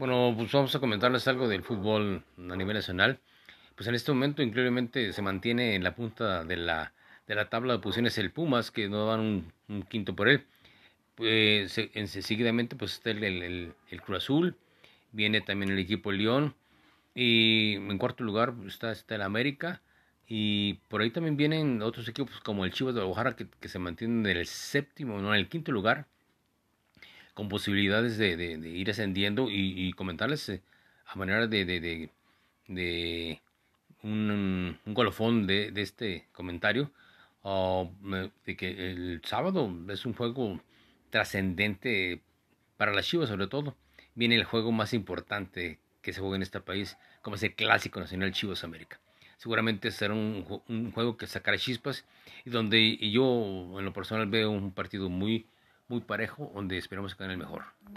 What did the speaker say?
Bueno, pues vamos a comentarles algo del fútbol a nivel nacional. Pues en este momento increíblemente se mantiene en la punta de la, de la tabla de posiciones el Pumas, que no dan un, quinto por él. Pues, en, seguidamente pues está el, el, el, Cruz Azul, viene también el equipo León, y en cuarto lugar está, está el América, y por ahí también vienen otros equipos como el Chivas de Guadalajara que, que se mantienen en el séptimo, no, en el quinto lugar con posibilidades de, ir ascendiendo y, comentarles eh, a manera de, de un, un, colofón de, este comentario ah, de que el sábado es un juego trascendente para las Chivas sobre todo. Viene el juego más importante que se juega en este país, como es el Clásico Nacional Chivas América. Seguramente será un, un juego que sacará chispas y donde yo en lo personal veo un partido muy muy parejo, donde esperamos que gane el mejor.